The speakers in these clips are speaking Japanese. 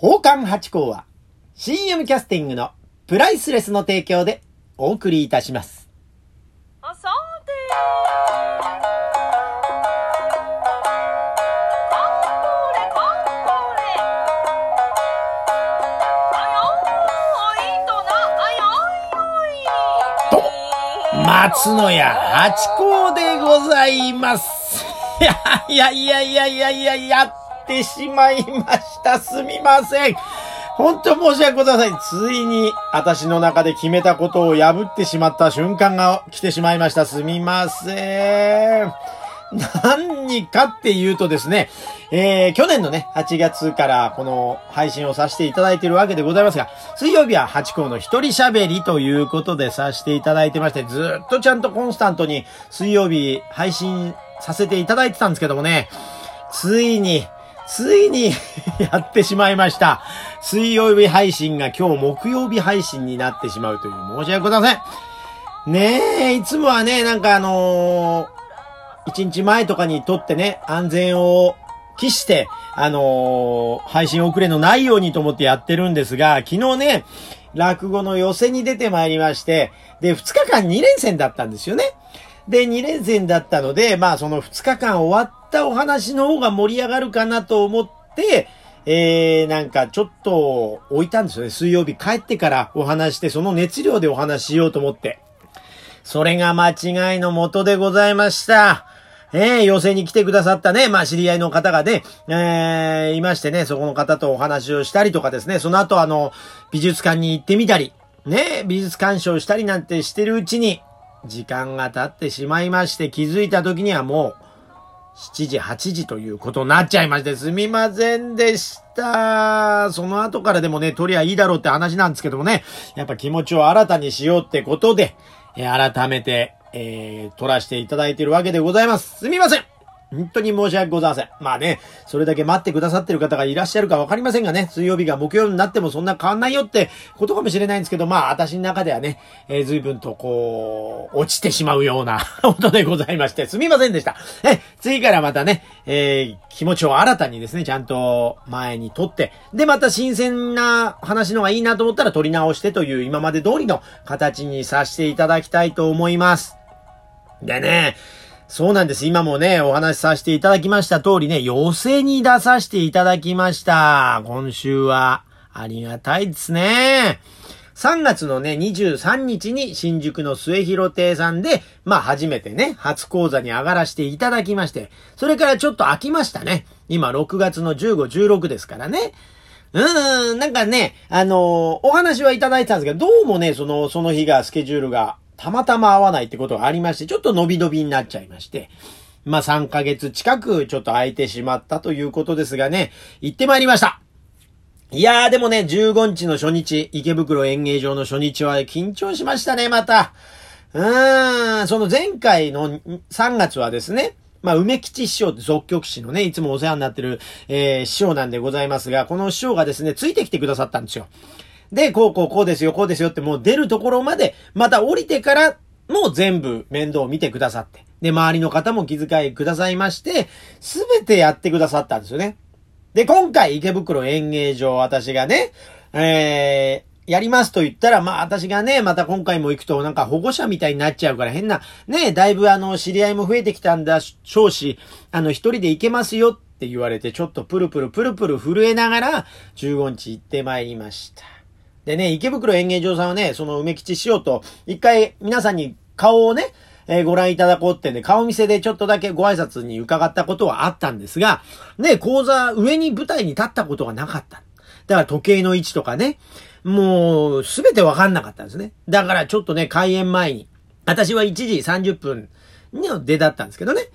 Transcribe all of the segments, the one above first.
宝冠八甲は CM キャスティングのプライスレスの提供でお送りいたします。あさてカンコレカンコレあよー松野屋八甲でございます。いや、いやいやいやいやいや、てしまいました。すみません。本当申し訳ございません。ついに、私の中で決めたことを破ってしまった瞬間が来てしまいました。すみません。何かっていうとですね、えー、去年のね、8月からこの配信をさせていただいているわけでございますが、水曜日は8校の一人喋りということでさせていただいてまして、ずっとちゃんとコンスタントに水曜日配信させていただいてたんですけどもね、ついに、ついに やってしまいました。水曜日配信が今日木曜日配信になってしまうという申し訳ございません。ねえ、いつもはね、なんかあのー一日前とかに撮ってね、安全を期して、あのー配信遅れのないようにと思ってやってるんですが、昨日ね、落語の寄せに出てまいりまして、で、2日間2連戦だったんですよね。で、2連戦だったので、まあその2日間終わったお話の方が盛り上がるかなと思って、えー、なんかちょっと置いたんですよね。水曜日帰ってからお話して、その熱量でお話しようと思って。それが間違いのもとでございました。ええ寄席に来てくださったね、まあ知り合いの方がね、えー、いましてね、そこの方とお話をしたりとかですね、その後あの、美術館に行ってみたり、ね、美術鑑賞したりなんてしてるうちに、時間が経ってしまいまして、気づいた時にはもう、7時、8時ということになっちゃいまして、すみませんでした。その後からでもね、取りゃいいだろうって話なんですけどもね、やっぱ気持ちを新たにしようってことで、え改めて、えー、撮らせていただいているわけでございます。すみません本当に申し訳ございません。まあね、それだけ待ってくださってる方がいらっしゃるかわかりませんがね、水曜日が木曜日になってもそんな変わんないよってことかもしれないんですけど、まあ私の中ではね、えー、随分とこう、落ちてしまうような ことでございまして、すみませんでした。え、次からまたね、えー、気持ちを新たにですね、ちゃんと前に撮って、で、また新鮮な話のがいいなと思ったら撮り直してという今まで通りの形にさせていただきたいと思います。でね、そうなんです。今もね、お話しさせていただきました通りね、寄せに出させていただきました。今週は。ありがたいですね。3月のね、23日に新宿の末広亭さんで、まあ初めてね、初講座に上がらせていただきまして、それからちょっと空きましたね。今6月の15、16ですからね。うーん、なんかね、あのーお話はいただいてたんですけど、どうもね、その、その日が、スケジュールが、たまたま合わないってことがありまして、ちょっと伸び伸びになっちゃいまして、まあ3ヶ月近くちょっと空いてしまったということですがね、行ってまいりました。いやーでもね、15日の初日、池袋演芸場の初日は緊張しましたね、また。うーん、その前回の3月はですね、まあ、梅吉師匠って作曲師のね、いつもお世話になってる、えー、師匠なんでございますが、この師匠がですね、ついてきてくださったんですよ。で、こうこうこうですよ、こうですよってもう出るところまで、また降りてからもう全部面倒を見てくださって。で、周りの方も気遣いくださいまして、すべてやってくださったんですよね。で、今回池袋演芸場私がね、えー、やりますと言ったら、まあ私がね、また今回も行くとなんか保護者みたいになっちゃうから変な、ね、だいぶあの、知り合いも増えてきたんだしょうし、あの、一人で行けますよって言われて、ちょっとプルプルプルプル震えながら、15日行ってまいりました。でね、池袋演芸場さんはね、その梅吉師匠と、一回皆さんに顔をね、えーご覧いただこうってね、顔見せでちょっとだけご挨拶に伺ったことはあったんですが、ね、講座、上に舞台に立ったことがなかった。だから時計の位置とかね、もう、すべてわかんなかったんですね。だからちょっとね、開演前に、私は1時30分の出だったんですけどね、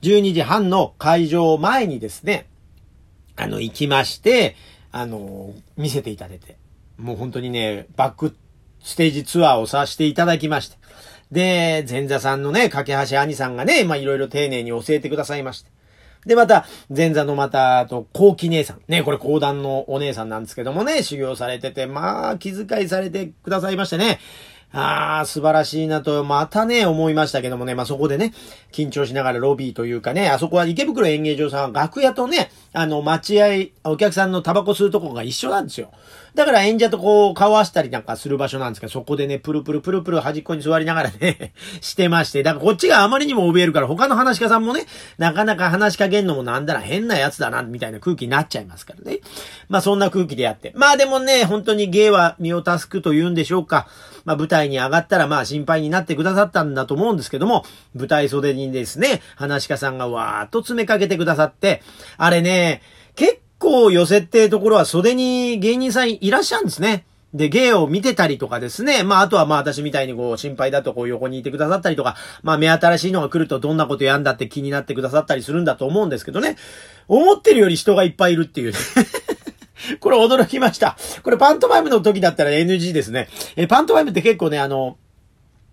12時半の会場前にですね、あの、行きまして、あの、見せていただいて、もう本当にね、バックステージツアーをさせていただきまして、で、前座さんのね、架橋兄さんがね、まあいろいろ丁寧に教えてくださいまして。で、また、前座のまた、あと、後期姉さん。ね、これ講談のお姉さんなんですけどもね、修行されてて、まあ、気遣いされてくださいましてね。ああ、素晴らしいなと、またね、思いましたけどもね、まあ、そこでね、緊張しながらロビーというかね、あそこは池袋演芸場さんは楽屋とね、あの、待合、お客さんのタバコ吸うとこが一緒なんですよ。だから演者とこう、顔合わせたりなんかする場所なんですけど、そこでね、プルプルプルプル端っこに座りながらね、してまして、だからこっちがあまりにも怯えるから、他の話し家さんもね、なかなか話しかけんのもなんだら変なやつだな、みたいな空気になっちゃいますからね。まあそんな空気でやって。まあでもね、本当に芸は身を助くと言うんでしょうか。まあ舞台に上がったらまあ心配になってくださったんだと思うんですけども、舞台袖にですね、話し家さんがわーっと詰めかけてくださって、あれね、結構寄せってところは袖に芸人さんいらっしゃるんですね。で、芸を見てたりとかですね。まあ、あとはまあ私みたいにこう心配だとこう横にいてくださったりとか、まあ目新しいのが来るとどんなことやんだって気になってくださったりするんだと思うんですけどね。思ってるより人がいっぱいいるっていうね。これ驚きました。これパントマイムの時だったら NG ですね。え、パントマイムって結構ね、あの、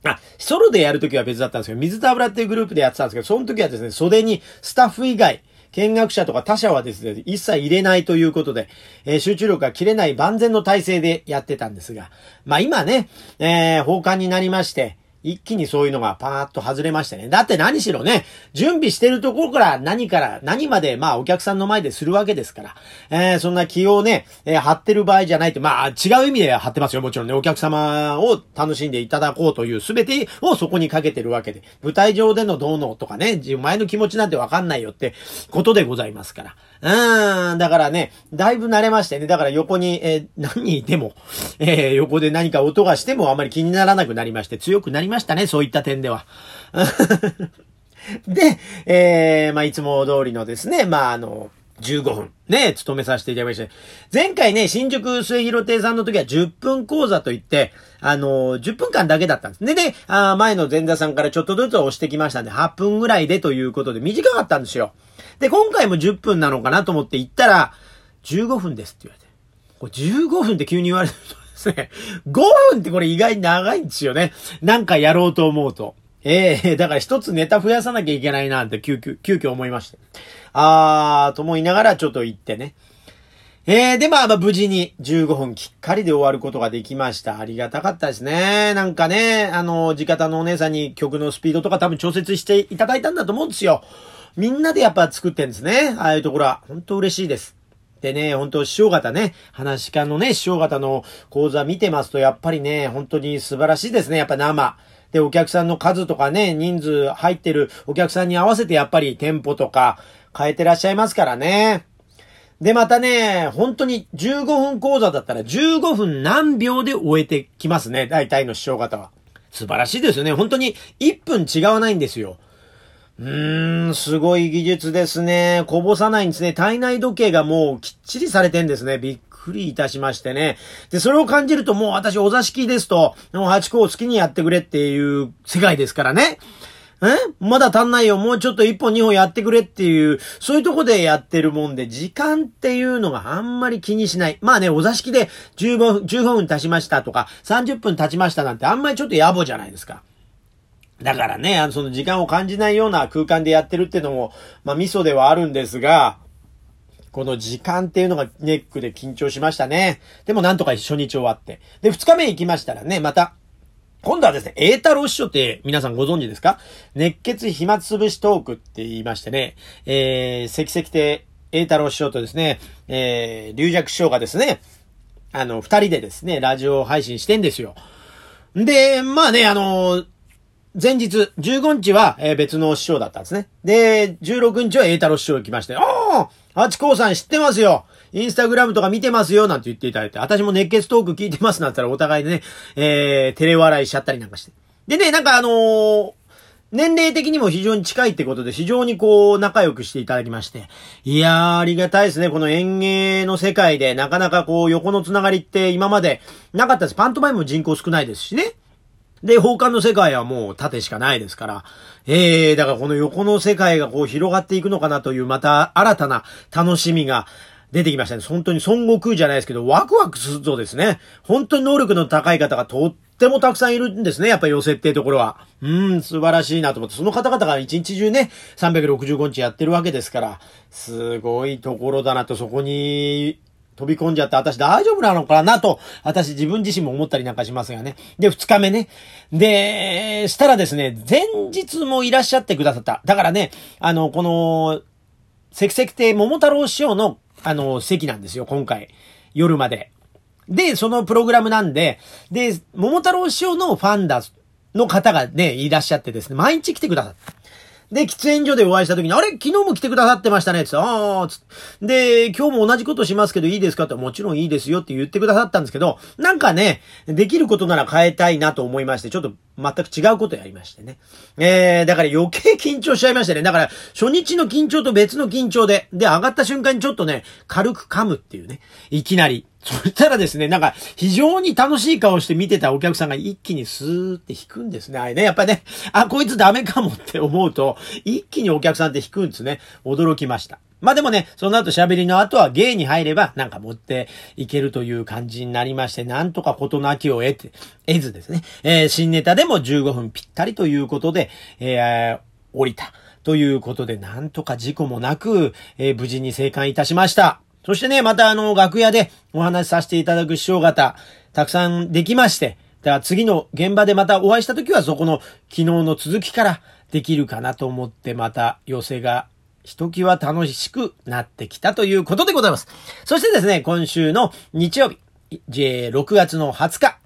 あ、ソロでやるときは別だったんですけど、水と油っていうグループでやってたんですけど、その時はですね、袖にスタッフ以外、見学者とか他者はですね、一切入れないということで、えー、集中力が切れない万全の体制でやってたんですが、まあ今ね、えー、放課になりまして、一気にそういうのがパーッと外れましたね。だって何しろね、準備してるところから何から何まで、まあお客さんの前でするわけですから、えー、そんな気をね、えー、張ってる場合じゃないって、まあ違う意味で張ってますよ。もちろんね、お客様を楽しんでいただこうという全てをそこにかけてるわけで、舞台上でのどうのとかね、前の気持ちなんてわかんないよってことでございますから。うーん、だからね、だいぶ慣れましてね。だから横に、えー、何人いても、え、横で何か音がしてもあまり気にならなくなりまして、強くなりまましたね、そういった点では。で、えー、まあ、いつも通りのですね、まあ、あの、15分、ね、務めさせていただきまして。前回ね、新宿末広亭さんの時は10分講座といって、あの、10分間だけだったんです。でね、あ前の前座さんからちょっとずつ押してきましたんで、8分ぐらいでということで短かったんですよ。で、今回も10分なのかなと思って行ったら、15分ですって言われて。これ15分って急に言われるとね、5分ってこれ意外に長いんですよね。なんかやろうと思うと。ええー、だから一つネタ増やさなきゃいけないなって急遽、急遽思いまして。あー、と思いながらちょっと行ってね。えー、で、まあ、まあ、無事に15分きっかりで終わることができました。ありがたかったですね。なんかね、あの、地方のお姉さんに曲のスピードとか多分調節していただいたんだと思うんですよ。みんなでやっぱ作ってんですね。ああいうところは。本当嬉しいです。でね、本当師匠方ね、話し家のね、師匠方の講座見てますと、やっぱりね、本当に素晴らしいですね。やっぱ生。で、お客さんの数とかね、人数入ってるお客さんに合わせてやっぱり店舗とか変えてらっしゃいますからね。で、またね、本当に15分講座だったら15分何秒で終えてきますね。大体の師匠方は。素晴らしいですよね。本当に1分違わないんですよ。うーん、すごい技術ですね。こぼさないんですね。体内時計がもうきっちりされてんですね。びっくりいたしましてね。で、それを感じるともう私お座敷ですと、もう8個を好きにやってくれっていう世界ですからね。え？まだ足んないよ。もうちょっと1本2本やってくれっていう、そういうとこでやってるもんで、時間っていうのがあんまり気にしない。まあね、お座敷で15分、15分経ちましたとか、30分経ちましたなんてあんまりちょっと野暮じゃないですか。だからね、あの、その時間を感じないような空間でやってるっていうのも、まあ、ミソではあるんですが、この時間っていうのがネックで緊張しましたね。でもなんとか初日終わって。で、二日目行きましたらね、また、今度はですね、栄太郎師匠って皆さんご存知ですか？熱血暇つぶしトークって言いましてね、えー、関々亭栄太郎師匠とですね、えー、龍尺師匠がですね、あの、二人でですね、ラジオ配信してんですよ。で、まあね、あの前日、15日は、えー、別の師匠だったんですね。で、16日は栄太郎師匠来まして、おーハチ公さん知ってますよインスタグラムとか見てますよなんて言っていただいて、私も熱血トーク聞いてますなんて言ったらお互いでね、えー、照れ笑いしちゃったりなんかして。でね、なんかあのー、年齢的にも非常に近いってことで、非常にこう、仲良くしていただきまして。いやー、ありがたいですね。この演芸の世界で、なかなかこう、横のつながりって今までなかったです。パントマイムも人口少ないですしね。で、放課の世界はもう縦しかないですから、ええー、だからこの横の世界がこう広がっていくのかなという、また新たな楽しみが出てきましたね。本当に孫悟空じゃないですけど、ワクワクするぞですね。本当に能力の高い方がとってもたくさんいるんですね。やっぱり寄せっていうところは。うん、素晴らしいなと思って、その方々が一日中ね、365日やってるわけですから、すごいところだなと、そこに、飛び込んじゃって私大丈夫なのかなと、私自分自身も思ったりなんかしますがね。で、二日目ね。で、したらですね、前日もいらっしゃってくださった。だからね、あの、この、関々亭桃太郎師匠の、あの、席なんですよ、今回。夜まで。で、そのプログラムなんで、で、桃太郎師匠のファンだ、の方がね、いらっしゃってですね、毎日来てくださった。で、喫煙所でお会いした時に、あれ？昨日も来てくださってましたねつって、ああ、つで、今日も同じことしますけどいいですか？ってもちろんいいですよって言ってくださったんですけど、なんかね、できることなら変えたいなと思いまして、ちょっと全く違うことやりましてね。えー、だから余計緊張しちゃいましたね。だから、初日の緊張と別の緊張で、で、上がった瞬間にちょっとね、軽く噛むっていうね、いきなり。そしたらですね、なんか、非常に楽しい顔して見てたお客さんが一気にスーって引くんですね。あれね、やっぱね、あ、こいつダメかもって思うと、一気にお客さんって引くんですね。驚きました。まあでもね、その後喋りの後は芸に入ればなんか持っていけるという感じになりまして、なんとか事なきを得て、得ずですね、えー、新ネタでも15分ぴったりということで、えー、降りた。ということで、なんとか事故もなく、えー、無事に生還いたしました。そしてね、またあの、楽屋でお話しさせていただく師匠方、たくさんできまして、だから次の現場でまたお会いした時はそこの昨日の続きからできるかなと思ってまた寄せがひときわ楽しくなってきたということでございます。そしてですね、今週の日曜日、6月の20日、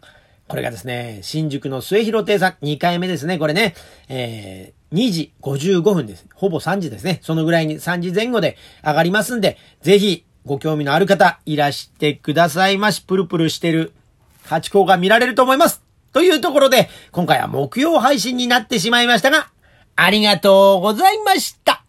これがですね、新宿の末広亭さん、2回目ですね、これね、えー、2時55分です。ほぼ3時ですね。そのぐらいに3時前後で上がりますんで、ぜひご興味のある方、いらしてくださいまし、プルプルしてるハチ公が見られると思います。というところで、今回は木曜配信になってしまいましたが、ありがとうございました。